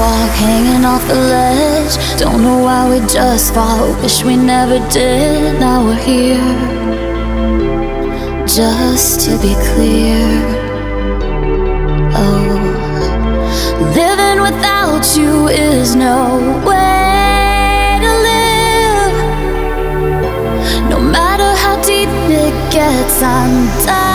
walk, hanging off the ledge. Don't know why we just fall. Wish we never did. Now we're here, just to be clear. Oh, living without you is no way to live. No matter how deep it gets, I'm done.